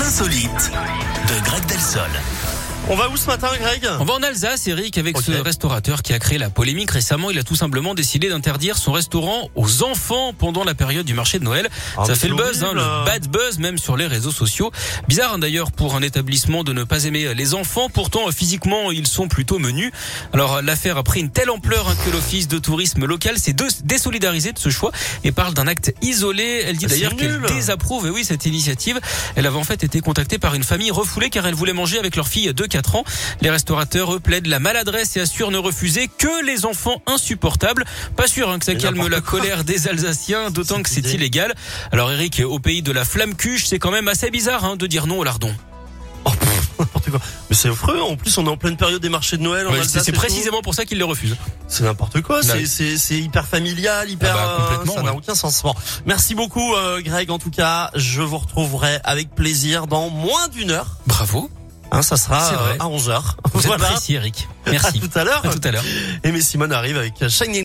insolites de Greg Delsol. On va où ce matin, Greg On va en Alsace, Eric, avec ce restaurateur qui a créé la polémique récemment. Il a tout simplement décidé d'interdire son restaurant aux enfants pendant la période du marché de Noël. Ah, Ça fait le buzz, hein, le bad buzz, même sur les réseaux sociaux. Bizarre hein, d'ailleurs pour un établissement de ne pas aimer les enfants. Pourtant, physiquement, ils sont plutôt menus. Alors, l'affaire a pris une telle ampleur hein, que l'office de tourisme local s'est désolidarisé de ce choix et parle d'un acte isolé. Elle dit C'est d'ailleurs qu'elle désapprouve, et oui, cette initiative. Elle avait en fait été contactée par une famille refoulée car elle voulait manger avec leur fille de 4 ans. Les restaurateurs, eux, plaident la maladresse et assurent ne refuser que les enfants insupportables. Pas sûr hein, que ça Mais calme la quoi. colère des Alsaciens, d'autant que c'est illégal. Alors Eric, au pays de la flamme cuche, c'est quand même assez bizarre hein, de dire non au lardon. Oh, pff, n'importe quoi. Mais c'est affreux. En plus, on est en pleine période des marchés de Noël. en Ouais, c'est précisément pour ça qu'ils le refusent. C'est n'importe quoi. C'est- Ouais. C'est hyper familial, hyper. Ah bah, complètement, euh, ça n'a aucun sens. Bon, merci beaucoup, euh, Greg. En tout cas, je vous retrouverai avec plaisir dans moins d'une heure. Bravo. Hein, ça sera C'est vrai. euh, à 11 heures. Vous Voilà. êtes précis, Eric. À Merci. tout à l'heure. À tout à l'heure. Et mais Simone arrive avec Shining.